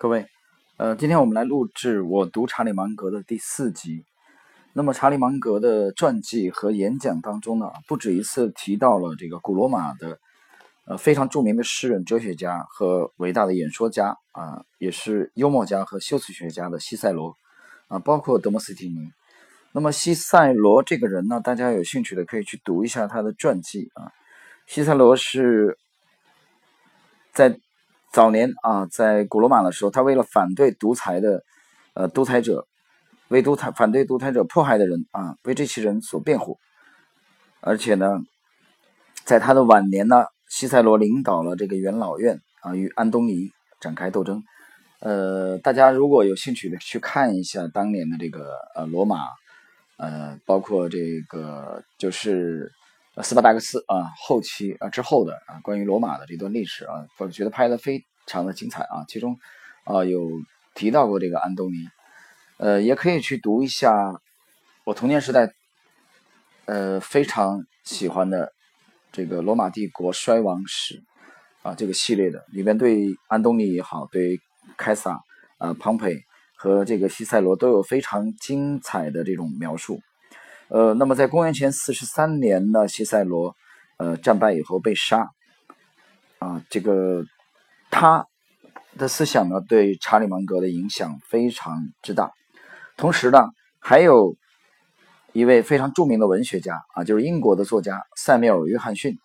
各位，呃，今天我们来录制我读查理芒格的第四集。那么，查理芒格的传记和演讲当中呢，不止一次提到了这个古罗马的呃非常著名的诗人、哲学家和伟大的演说家啊，也是幽默家和修辞学家的西塞罗啊，包括德莫斯提尼。那么，西塞罗这个人呢，大家有兴趣的可以去读一下他的传记啊。西塞罗是在。早年啊，在古罗马的时候，他为了反对独裁的，呃，独裁者，为独裁反对独裁者迫害的人啊，为这些人所辩护。而且呢，在他的晚年呢，西塞罗领导了这个元老院啊，与安东尼展开斗争。呃，大家如果有兴趣的去看一下当年的这个呃罗马，呃，包括这个就是。斯巴达克斯啊，后期啊之后的啊，关于罗马的这段历史啊，我觉得拍的非常的精彩啊。其中啊有提到过这个安东尼，呃，也可以去读一下我童年时代呃非常喜欢的这个罗马帝国衰亡史啊这个系列的，里面对安东尼也好，对凯撒啊、庞培和这个西塞罗都有非常精彩的这种描述。呃，那么在公元前四十三年呢，西塞罗，呃，战败以后被杀，啊，这个他的思想呢，对查理芒格的影响非常之大。同时呢，还有一位非常著名的文学家啊，就是英国的作家塞缪尔·约翰逊，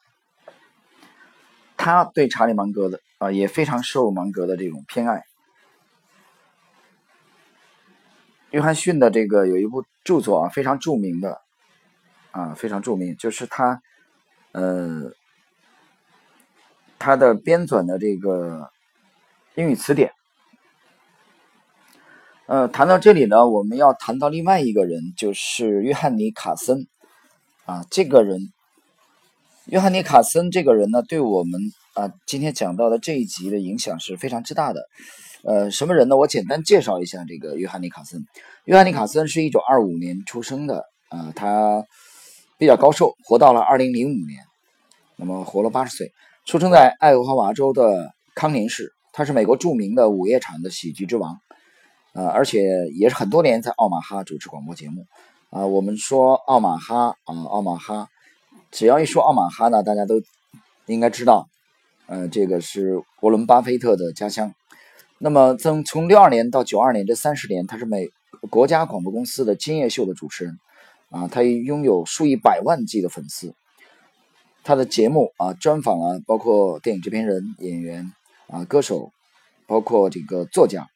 他对查理芒格的啊也非常受芒格的这种偏爱。约翰逊的这个有一部著作啊，非常著名的，啊，非常著名，就是他，呃，他的编纂的这个英语词典。呃，谈到这里呢，我们要谈到另外一个人，就是约翰尼·卡森，啊，这个人，约翰尼·卡森这个人呢，对我们啊今天讲到的这一集的影响是非常之大的。呃，什么人呢？我简单介绍一下这个约翰尼卡森。约翰尼卡森是一九二五年出生的，呃，他比较高寿，活到了二零零五年，那么活了八十岁。出生在爱荷华州的康宁市，他是美国著名的午夜场的喜剧之王，呃，而且也是很多年在奥马哈主持广播节目。啊，我们说奥马哈啊，奥马哈，只要一说奥马哈呢，大家都应该知道，呃，这个是沃伦巴菲特的家乡。那么，从从六二年到九二年这三十年，他是美国家广播公司的今夜秀的主持人，啊，他拥有数以百万计的粉丝。他的节目啊，专访啊，包括电影制片人、演员啊、歌手，包括这个作家。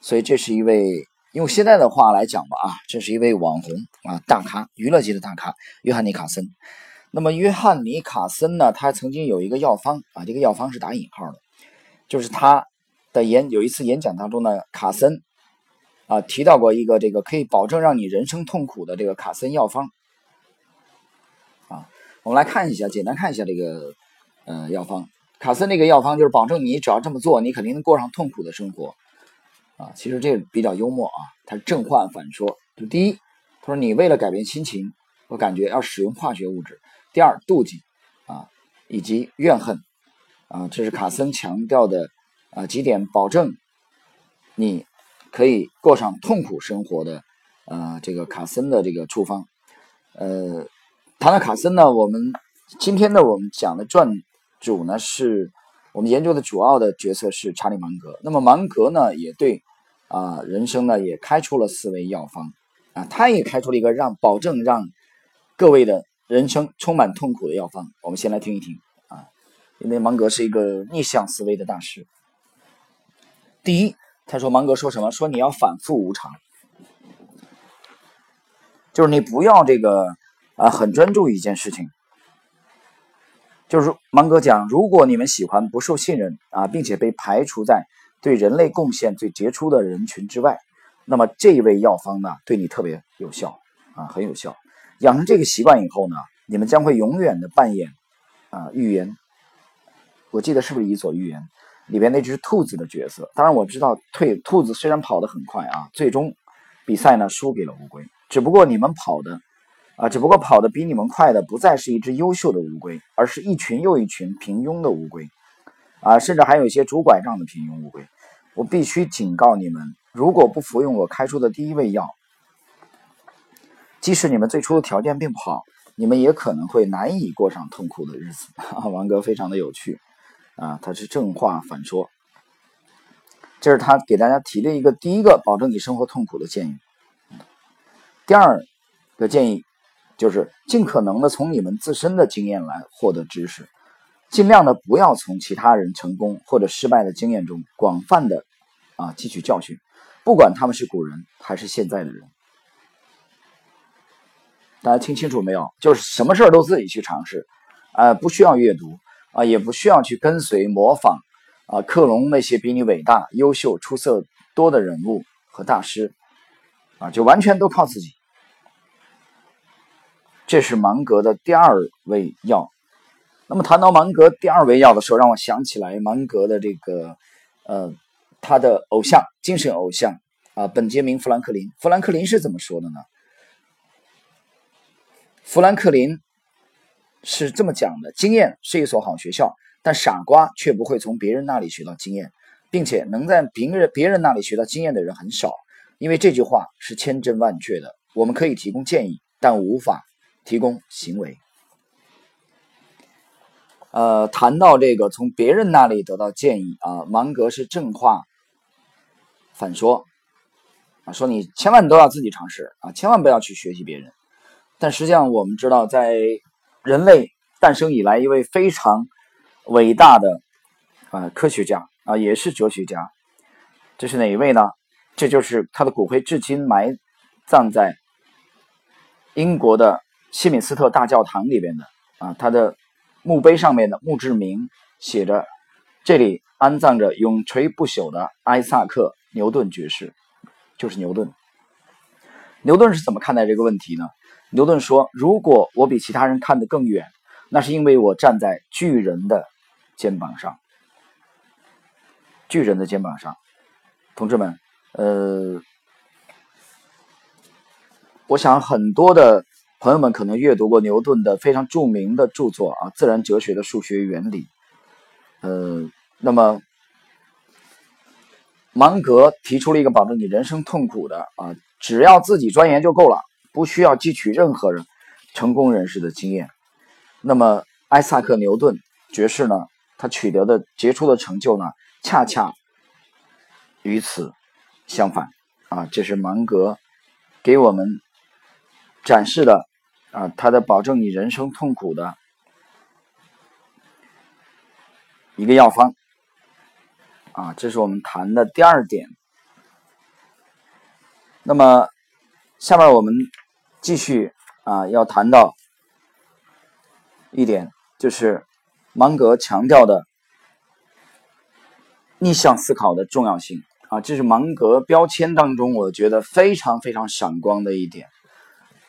所以，这是一位用现在的话来讲吧，啊，这是一位网红啊，大咖，娱乐界的大咖，约翰尼卡森。那么，约翰尼卡森呢，他曾经有一个药方啊，这个药方是打引号的。就是他的演有一次演讲当中呢，卡森啊提到过一个这个可以保证让你人生痛苦的这个卡森药方啊，我们来看一下，简单看一下这个呃药方。卡森那个药方就是保证你只要这么做，你肯定能过上痛苦的生活啊。其实这比较幽默啊，他正话反说。就第一，他说你为了改变心情我感觉要使用化学物质；第二，妒忌啊以及怨恨。啊，这是卡森强调的啊几点，保证你可以过上痛苦生活的啊这个卡森的这个处方。呃，谈到卡森呢，我们今天呢我们讲的传主呢是我们研究的主要的角色是查理芒格。那么芒格呢也对啊人生呢也开出了四味药方啊，他也开出了一个让保证让各位的人生充满痛苦的药方。我们先来听一听啊。因为芒格是一个逆向思维的大师。第一，他说芒格说什么？说你要反复无常，就是你不要这个啊，很专注一件事情。就是芒格讲，如果你们喜欢不受信任啊，并且被排除在对人类贡献最杰出的人群之外，那么这一味药方呢，对你特别有效啊，很有效。养成这个习惯以后呢，你们将会永远的扮演啊预言。我记得是不是《伊索寓言》里边那只兔子的角色？当然我知道，退兔子虽然跑得很快啊，最终比赛呢输给了乌龟。只不过你们跑的啊，只不过跑得比你们快的不再是一只优秀的乌龟，而是一群又一群平庸的乌龟。啊，甚至还有一些拄拐杖的平庸乌龟。我必须警告你们，如果不服用我开出的第一味药，即使你们最初的条件并不好，你们也可能会难以过上痛苦的日子。王哥非常的有趣啊，他是正话反说。这是他给大家提的一个第一个保证你生活痛苦的建议。第二个建议就是尽可能的从你们自身的经验来获得知识，尽量的不要从其他人成功或者失败的经验中广泛的啊汲取教训，不管他们是古人还是现在的人。大家听清楚没有？就是什么事儿都自己去尝试，呃，不需要阅读啊，也不需要去跟随模仿啊，克隆那些比你伟大、优秀、出色多的人物和大师啊，就完全都靠自己。这是芒格的第二味药。那么谈到芒格第二味药的时候，让我想起来芒格的这个，呃，他的偶像、精神偶像啊，本杰明·富兰克林。富兰克林是怎么说的呢？富兰克林是这么讲的：经验是一所好学校，但傻瓜却不会从别人那里学到经验，并且能在别人别人那里学到经验的人很少。因为这句话是千真万确的。我们可以提供建议，但无法。提供行为，呃，谈到这个从别人那里得到建议啊，芒格是正话反说啊，说你千万都要自己尝试啊，千万不要去学习别人。但实际上，我们知道，在人类诞生以来，一位非常伟大的啊科学家啊，也是哲学家，这是哪一位呢？这就是他的骨灰至今埋葬在英国的。西敏斯特大教堂里边的啊，他的墓碑上面的墓志铭写着：“这里安葬着永垂不朽的艾萨克·牛顿爵士，就是牛顿。”牛顿是怎么看待这个问题呢？牛顿说：“如果我比其他人看得更远，那是因为我站在巨人的肩膀上。巨人的肩膀上，同志们，呃，我想很多的。”朋友们可能阅读过牛顿的非常著名的著作啊，《自然哲学的数学原理》。呃，那么芒格提出了一个保证你人生痛苦的啊，只要自己钻研就够了，不需要汲取任何人成功人士的经验。那么艾萨克·牛顿爵士呢，他取得的杰出的成就呢，恰恰与此相反啊，这是芒格给我们展示的。啊，他的保证你人生痛苦的一个药方啊，这是我们谈的第二点。那么下面我们继续啊，要谈到一点，就是芒格强调的逆向思考的重要性啊，这是芒格标签当中我觉得非常非常闪光的一点。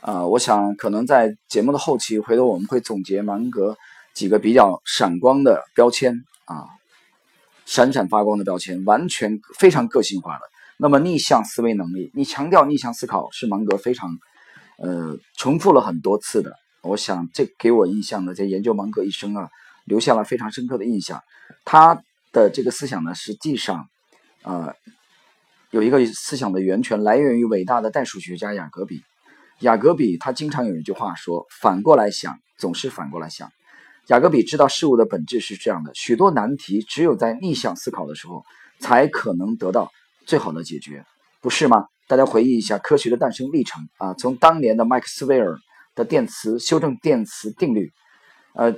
呃，我想可能在节目的后期，回头我们会总结芒格几个比较闪光的标签啊，闪闪发光的标签，完全非常个性化的。那么逆向思维能力，你强调逆向思考是芒格非常呃重复了很多次的。我想这给我印象呢，在研究芒格一生啊，留下了非常深刻的印象。他的这个思想呢，实际上呃有一个思想的源泉来源于伟大的代数学家雅各比。雅各比他经常有一句话说：“反过来想，总是反过来想。”雅各比知道事物的本质是这样的：许多难题只有在逆向思考的时候，才可能得到最好的解决，不是吗？大家回忆一下科学的诞生历程啊，从当年的麦克斯韦尔的电磁修正电磁定律，呃，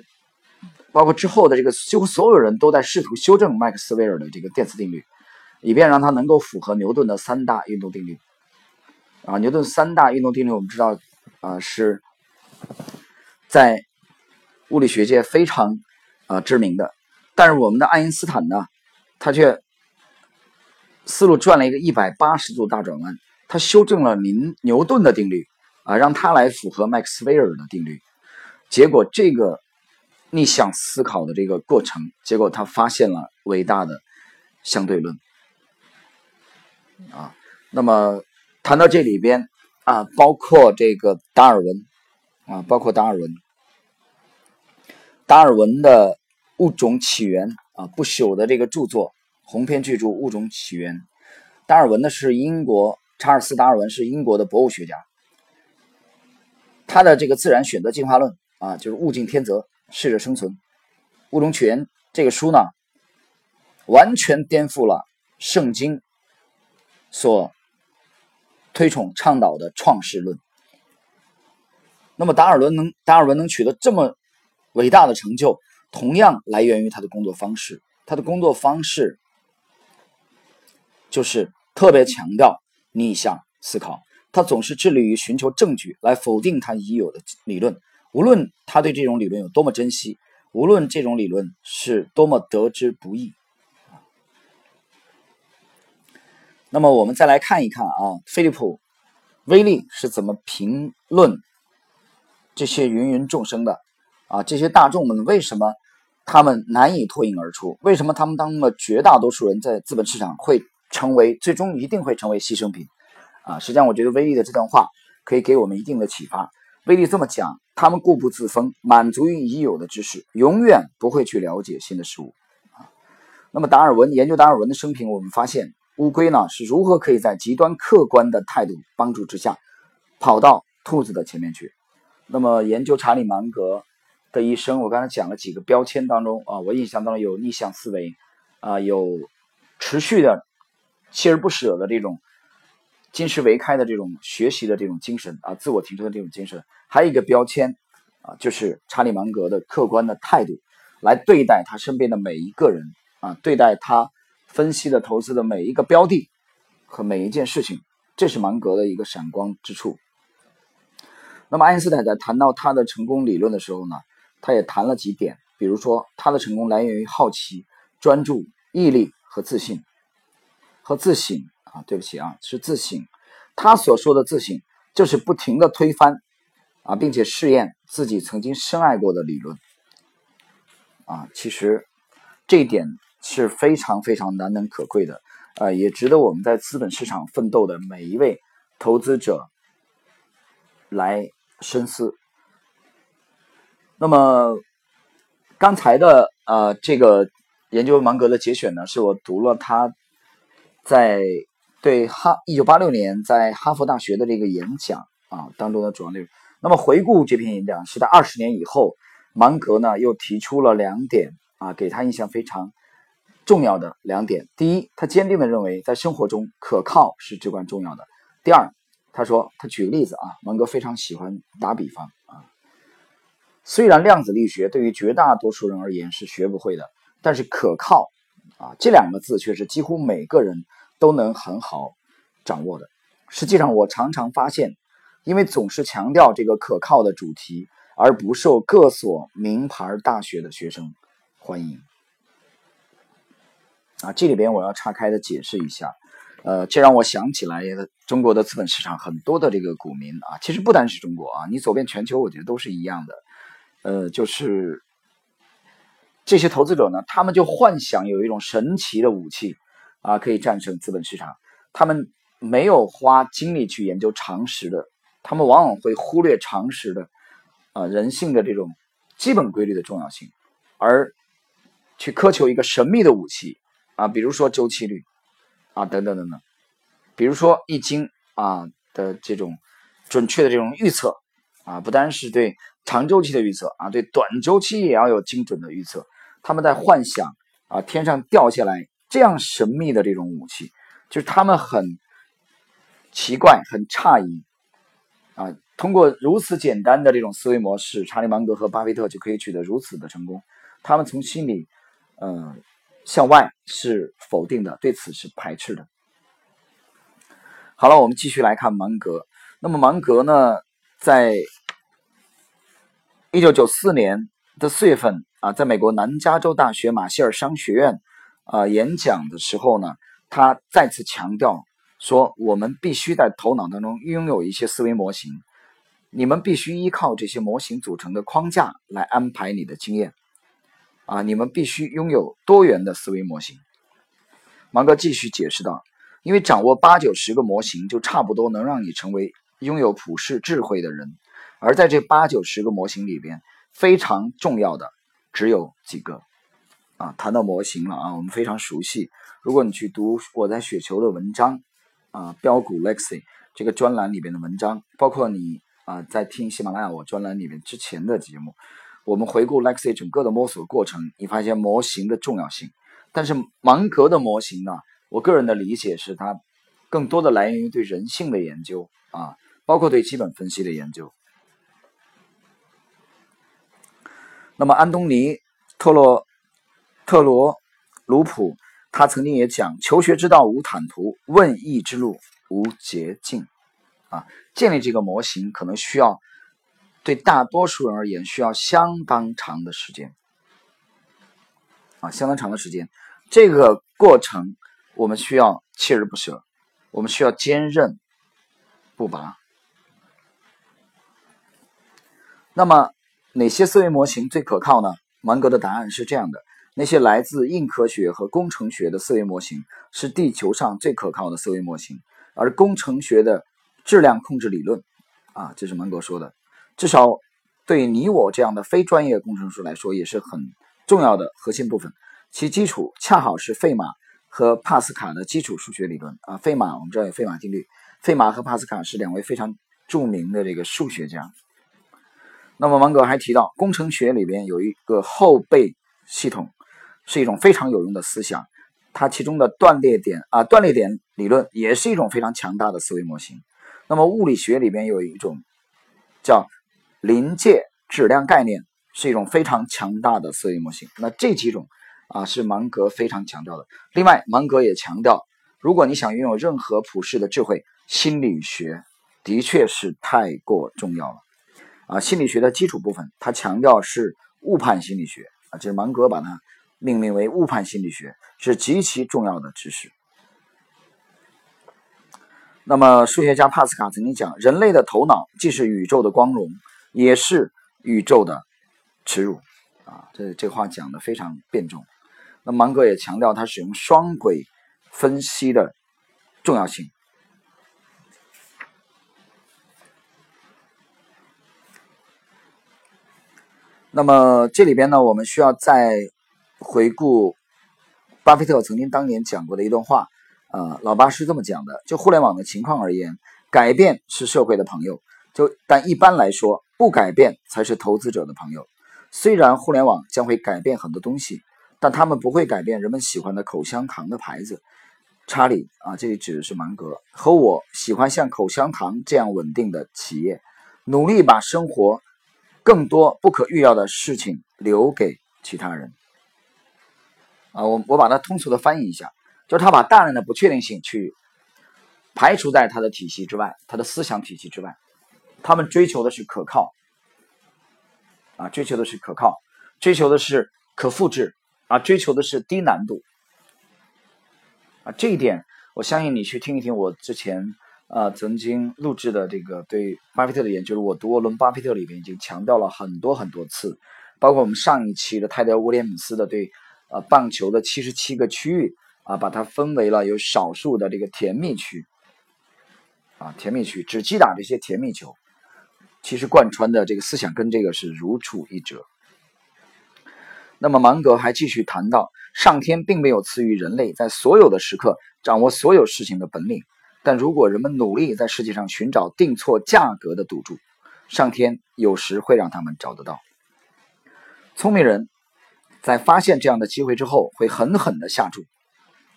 包括之后的这个几乎所有人都在试图修正麦克斯韦尔的这个电磁定律，以便让它能够符合牛顿的三大运动定律。啊，牛顿三大运动定律我们知道，啊是在物理学界非常啊知名的。但是我们的爱因斯坦呢，他却思路转了一个一百八十度大转弯，他修正了您牛顿的定律啊，让他来符合麦克斯韦尔的定律。结果这个逆向思考的这个过程，结果他发现了伟大的相对论啊，那么。谈到这里边啊，包括这个达尔文啊，包括达尔文，达尔文的物种起源啊不朽的这个著作，鸿篇巨著《物种起源》。达尔文呢是英国查尔斯·达尔文是英国的博物学家，他的这个《自然选择进化论》啊，就是物竞天择，适者生存，《物种起源》这个书呢，完全颠覆了圣经所推崇倡导的创世论。那么达尔文能达尔文能取得这么伟大的成就，同样来源于他的工作方式。他的工作方式就是特别强调逆向思考，他总是致力于寻求证据来否定他已有的理论，无论他对这种理论有多么珍惜，无论这种理论是多么得之不易。那么我们再来看一看啊，菲利普·威利是怎么评论？这些芸芸众生的啊，这些大众们为什么他们难以脱颖而出？为什么他们当中的绝大多数人在资本市场会成为最终一定会成为牺牲品？啊，实际上我觉得威利的这段话可以给我们一定的启发。威利这么讲：他们固步自封，满足于已有的知识，永远不会去了解新的事物。啊，那么达尔文研究达尔文的生平，我们发现乌龟呢是如何可以在极端客观的态度帮助之下，跑到兔子的前面去。那么研究查理芒格的一生，我刚才讲了几个标签当中啊，我印象当中有逆向思维，啊，有持续的锲而不舍的这种金石为开的这种学习的这种精神啊，自我提升的这种精神，还有一个标签啊，就是查理芒格的客观的态度来对待他身边的每一个人啊，对待他分析的投资的每一个标的和每一件事情，这是芒格的一个闪光之处。那么爱因斯坦在谈到他的成功理论的时候呢，他也谈了几点，比如说他的成功来源于好奇、专注、毅力和自信，和自省啊，对不起啊，是自省。他所说的自省，就是不停的推翻啊，并且试验自己曾经深爱过的理论啊。其实这一点是非常非常难能可贵的，啊，也值得我们在资本市场奋斗的每一位投资者来。深思。那么刚才的呃这个研究芒格的节选呢，是我读了他在对哈一九八六年在哈佛大学的这个演讲啊当中的主要内容。那么回顾这篇演讲，是在二十年以后，芒格呢又提出了两点啊，给他印象非常重要的两点。第一，他坚定的认为在生活中可靠是至关重要的。第二。他说：“他举个例子啊，芒格非常喜欢打比方啊。虽然量子力学对于绝大多数人而言是学不会的，但是可靠啊这两个字却是几乎每个人都能很好掌握的。实际上，我常常发现，因为总是强调这个可靠的主题，而不受各所名牌大学的学生欢迎。啊，这里边我要岔开的解释一下。”呃，这让我想起来，中国的资本市场很多的这个股民啊，其实不单是中国啊，你走遍全球，我觉得都是一样的。呃，就是这些投资者呢，他们就幻想有一种神奇的武器啊，可以战胜资本市场。他们没有花精力去研究常识的，他们往往会忽略常识的啊人性的这种基本规律的重要性，而去苛求一个神秘的武器啊，比如说周期率。啊，等等等等，比如说易经啊的这种准确的这种预测啊，不单是对长周期的预测啊，对短周期也要有精准的预测。他们在幻想啊，天上掉下来这样神秘的这种武器，就是他们很奇怪、很诧异啊。通过如此简单的这种思维模式，查理芒格和巴菲特就可以取得如此的成功。他们从心里，嗯。向外是否定的，对此是排斥的。好了，我们继续来看芒格。那么芒格呢，在一九九四年的四月份啊，在美国南加州大学马歇尔商学院啊演讲的时候呢，他再次强调说，我们必须在头脑当中拥有一些思维模型，你们必须依靠这些模型组成的框架来安排你的经验。啊，你们必须拥有多元的思维模型。芒格继续解释道：“因为掌握八九十个模型，就差不多能让你成为拥有普世智慧的人。而在这八九十个模型里边，非常重要的只有几个。啊，谈到模型了啊，我们非常熟悉。如果你去读我在雪球的文章啊，标股 Lexi 这个专栏里边的文章，包括你啊在听喜马拉雅我专栏里面之前的节目，我们回顾 Lexi 整个的摸索过程，你发现模型的重要性。但是芒格的模型呢，我个人的理解是它更多的来源于对人性的研究啊，包括对基本分析的研究。那么安东尼特洛特罗鲁普他曾经也讲：“求学之道无坦途，问艺之路无捷径。”啊，建立这个模型可能需要对大多数人而言需要相当长的时间啊，相当长的时间。这个过程我们需要锲而不舍，我们需要坚韧不拔。那么。哪些思维模型最可靠呢？芒格的答案是这样的：那些来自硬科学和工程学的思维模型是地球上最可靠的思维模型，而工程学的质量控制理论，啊，这是芒格说的，至少对你我这样的非专业工程师来说也是很重要的核心部分。其基础恰好是费马和帕斯卡的基础数学理论啊。费马我们知道有费马定律，费马和帕斯卡是两位非常著名的这个数学家。那么芒格还提到，工程学里边有一个后备系统，是一种非常有用的思想。它其中的断裂点啊，断裂点理论也是一种非常强大的思维模型。那么物理学里边有一种叫临界质量概念，是一种非常强大的思维模型。那这几种啊，是芒格非常强调的。另外，芒格也强调，如果你想拥有任何普世的智慧，心理学的确是太过重要了。啊，心理学的基础部分，他强调是误判心理学啊，这是芒格把它命名为误判心理学，是极其重要的知识。那么，数学家帕斯卡曾经讲，人类的头脑既是宇宙的光荣，也是宇宙的耻辱啊，这这话讲的非常辩证。那芒格也强调他使用双轨分析的重要性。那么这里边呢，我们需要再回顾巴菲特曾经当年讲过的一段话。呃，老巴是这么讲的：就互联网的情况而言，改变是社会的朋友；就但一般来说，不改变才是投资者的朋友。虽然互联网将会改变很多东西，但他们不会改变人们喜欢的口香糖的牌子。查理啊，这里指的是芒格和我喜欢像口香糖这样稳定的企业，努力把生活。更多不可预料的事情留给其他人啊！我我把它通俗的翻译一下，就是他把大量的不确定性去排除在他的体系之外，他的思想体系之外。他们追求的是可靠啊，追求的是可靠，追求的是可复制啊，追求的是低难度啊。这一点，我相信你去听一听我之前。啊，曾经录制的这个对巴菲特的研究，我读沃伦·巴菲特里边已经强调了很多很多次，包括我们上一期的泰德·威廉姆斯的对呃棒球的七十七个区域啊，把它分为了有少数的这个甜蜜区啊，甜蜜区只击打这些甜蜜球，其实贯穿的这个思想跟这个是如出一辙。那么芒格还继续谈到，上天并没有赐予人类在所有的时刻掌握所有事情的本领。但如果人们努力在世界上寻找定错价格的赌注，上天有时会让他们找得到。聪明人在发现这样的机会之后，会狠狠的下注。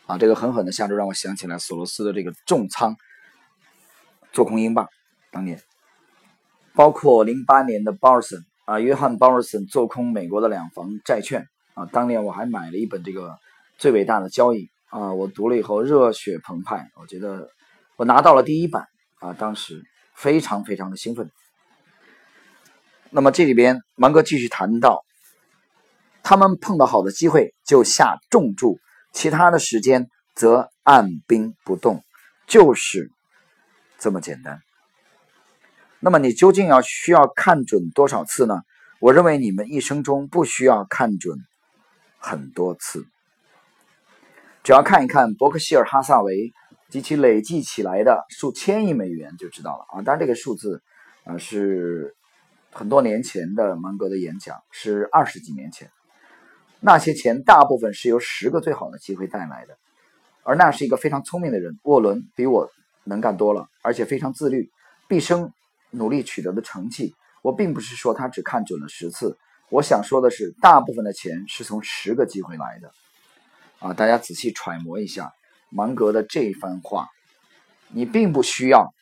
啊，这个狠狠的下注让我想起来索罗斯的这个重仓做空英镑，当年，包括零八年的鲍尔森啊，约翰鲍尔森做空美国的两房债券啊，当年我还买了一本这个最伟大的交易啊，我读了以后热血澎湃，我觉得。我拿到了第一版啊，当时非常非常的兴奋。那么这里边芒哥继续谈到，他们碰到好的机会就下重注，其他的时间则按兵不动，就是这么简单。那么你究竟要需要看准多少次呢？我认为你们一生中不需要看准很多次，只要看一看伯克希尔哈萨维。及其累计起来的数千亿美元就知道了啊！当然，这个数字啊是很多年前的芒格的演讲，是二十几年前。那些钱大部分是由十个最好的机会带来的，而那是一个非常聪明的人。沃伦比我能干多了，而且非常自律，毕生努力取得的成绩。我并不是说他只看准了十次，我想说的是，大部分的钱是从十个机会来的。啊，大家仔细揣摩一下芒格的这番话，你并不需要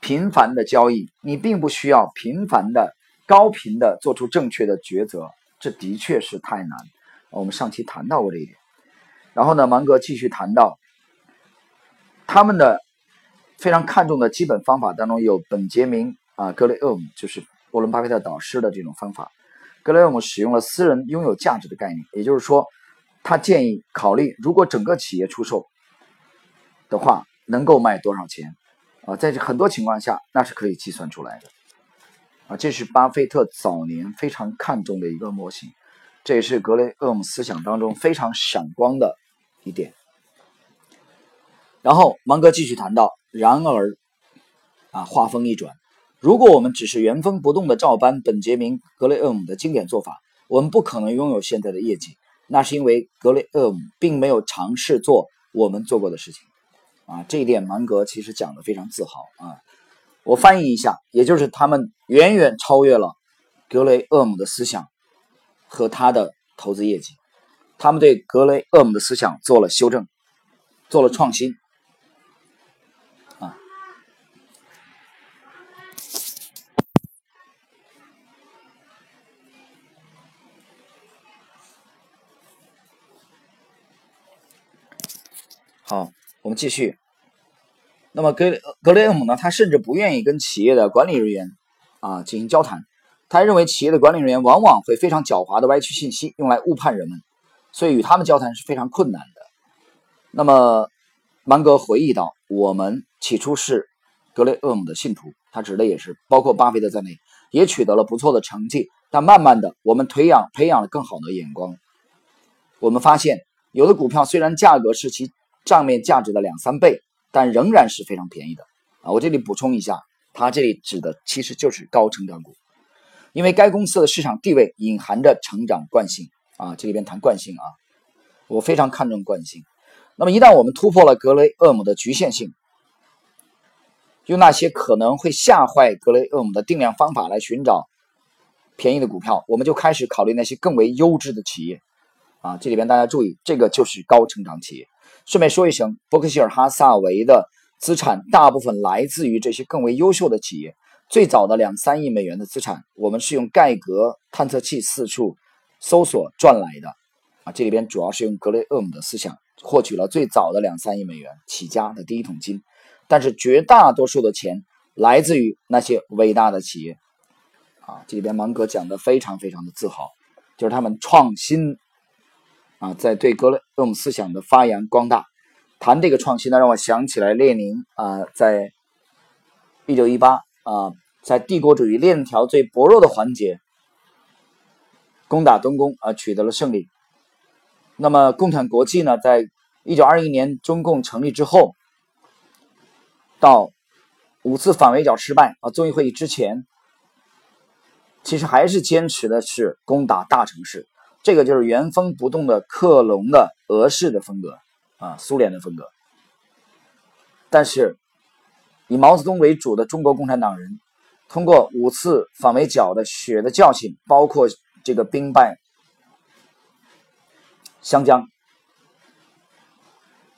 频繁的交易，你并不需要频繁的、高频的做出正确的抉择，这的确是太难。我们上期谈到过这一点。然后呢，芒格继续谈到他们的非常看重的基本方法当中有本杰明啊格雷厄姆，就是沃伦巴菲特导师的这种方法。格雷厄姆使用了私人拥有价值的概念，也就是说。他建议考虑，如果整个企业出售的话，能够卖多少钱？啊，在这很多情况下，那是可以计算出来的。啊，这是巴菲特早年非常看重的一个模型，这也是格雷厄姆思想当中非常闪光的一点。然后芒格继续谈到，然而，啊，话锋一转，如果我们只是原封不动的照搬本杰明·格雷厄姆的经典做法，我们不可能拥有现在的业绩。那是因为格雷厄姆并没有尝试做我们做过的事情，啊，这一点芒格其实讲的非常自豪啊。我翻译一下，也就是他们远远超越了格雷厄姆的思想和他的投资业绩，他们对格雷厄姆的思想做了修正，做了创新。好，我们继续。那么格格雷厄姆呢？他甚至不愿意跟企业的管理人员啊进行交谈。他认为企业的管理人员往往会非常狡猾的歪曲信息，用来误判人们，所以与他们交谈是非常困难的。那么芒格回忆到，我们起初是格雷厄姆的信徒，他指的也是包括巴菲特在内，也取得了不错的成绩。但慢慢的，我们培养培养了更好的眼光。我们发现，有的股票虽然价格是其账面价值的两三倍，但仍然是非常便宜的啊！我这里补充一下，它这里指的其实就是高成长股，因为该公司的市场地位隐含着成长惯性啊！这里边谈惯性啊，我非常看重惯性。那么一旦我们突破了格雷厄姆的局限性，用那些可能会吓坏格雷厄姆的定量方法来寻找便宜的股票，我们就开始考虑那些更为优质的企业啊！这里边大家注意，这个就是高成长企业。顺便说一声，伯克希尔哈萨维的资产大部分来自于这些更为优秀的企业。最早的两三亿美元的资产，我们是用盖格探测器四处搜索赚来的。啊，这里边主要是用格雷厄姆的思想获取了最早的两三亿美元起家的第一桶金。但是绝大多数的钱来自于那些伟大的企业。啊，这里边芒格讲的非常非常的自豪，就是他们创新。啊，在对格雷厄姆思想的发扬光大，谈这个创新呢，让我想起来列宁啊，在一九一八啊，在帝国主义链条最薄弱的环节攻打东宫啊，取得了胜利。那么，共产国际呢，在一九二一年中共成立之后，到五次反围剿失败啊，遵义会议之前，其实还是坚持的是攻打大城市。这个就是原封不动的克隆的俄式的风格啊，苏联的风格。但是以毛泽东为主的中国共产党人，通过五次反围剿的血的教训，包括这个兵败湘江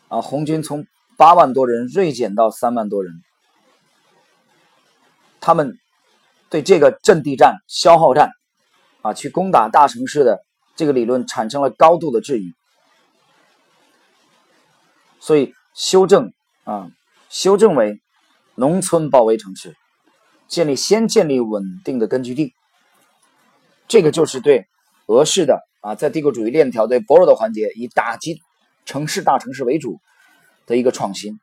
啊，红军从八万多人锐减到三万多人，他们对这个阵地战、消耗战啊，去攻打大城市的。这个理论产生了高度的质疑，所以修正啊，修正为农村包围城市，建立先建立稳定的根据地。这个就是对俄式的啊，在帝国主义链条对薄弱的环节以打击城市大城市为主的一个创新。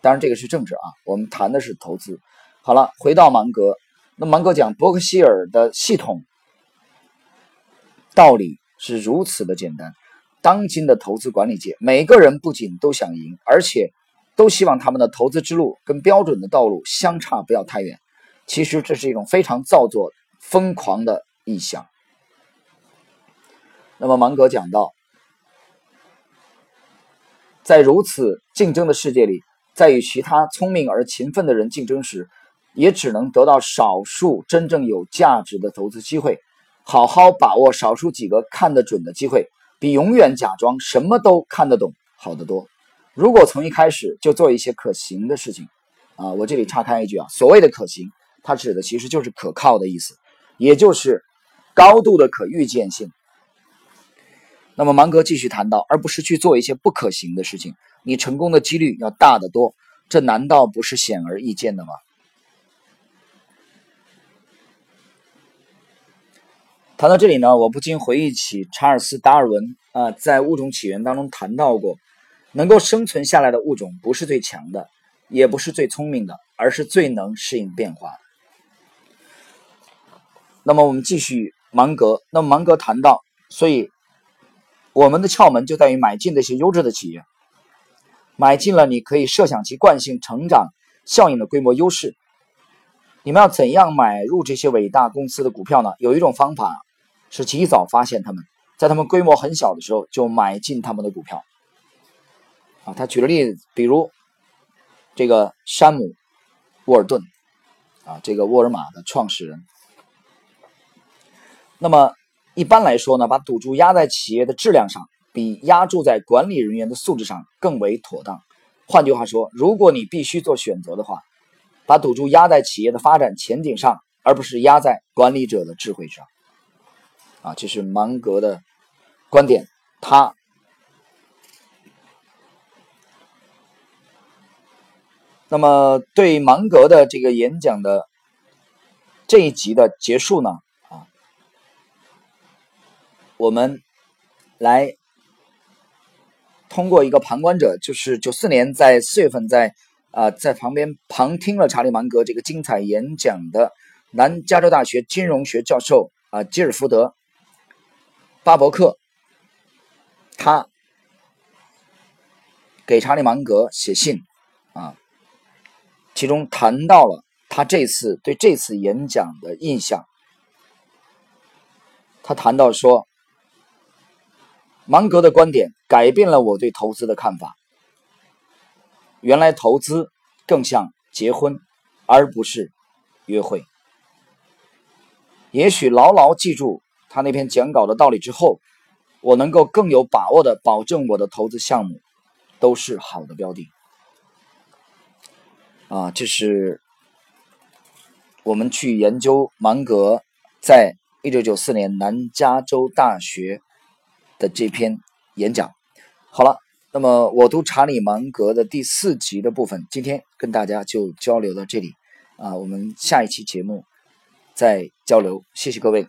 当然，这个是政治啊，我们谈的是投资。好了，回到芒格，那芒格讲伯克希尔的系统道理。是如此的简单。当今的投资管理界，每个人不仅都想赢，而且都希望他们的投资之路跟标准的道路相差不要太远。其实这是一种非常造作、疯狂的臆想。那么芒格讲到，在如此竞争的世界里，在与其他聪明而勤奋的人竞争时，也只能得到少数真正有价值的投资机会。好好把握少数几个看得准的机会，比永远假装什么都看得懂好得多。如果从一开始就做一些可行的事情，啊，我这里岔开一句啊，所谓的可行，它指的其实就是可靠的意思，也就是高度的可预见性。那么芒格继续谈到，而不是去做一些不可行的事情，你成功的几率要大得多。这难道不是显而易见的吗？谈到这里呢，我不禁回忆起查尔斯·达尔文啊，在《物种起源》当中谈到过，能够生存下来的物种不是最强的，也不是最聪明的，而是最能适应变化。那么我们继续芒格，那芒格谈到，所以我们的窍门就在于买进那些优质的企业，买进了你可以设想其惯性成长效应的规模优势。你们要怎样买入这些伟大公司的股票呢？有一种方法。是及早发现他们，在他们规模很小的时候就买进他们的股票。啊，他举了例子，比如这个山姆·沃尔顿，啊，这个沃尔玛的创始人。那么一般来说呢，把赌注压在企业的质量上，比压注在管理人员的素质上更为妥当。换句话说，如果你必须做选择的话，把赌注压在企业的发展前景上，而不是压在管理者的智慧上。啊，这是芒格的观点。他那么对芒格的这个演讲的这一集的结束呢？啊，我们来通过一个旁观者，就是九四年在四月份在啊在旁边旁听了查理芒格这个精彩演讲的南加州大学金融学教授啊吉尔福德。巴伯克，他给查理芒格写信啊，其中谈到了他这次对这次演讲的印象。他谈到说，芒格的观点改变了我对投资的看法。原来投资更像结婚，而不是约会。也许牢牢记住。他那篇讲稿的道理之后，我能够更有把握的保证我的投资项目都是好的标的。啊，这是我们去研究芒格在一九九四年南加州大学的这篇演讲。好了，那么我读查理芒格的第四集的部分，今天跟大家就交流到这里。啊，我们下一期节目再交流。谢谢各位。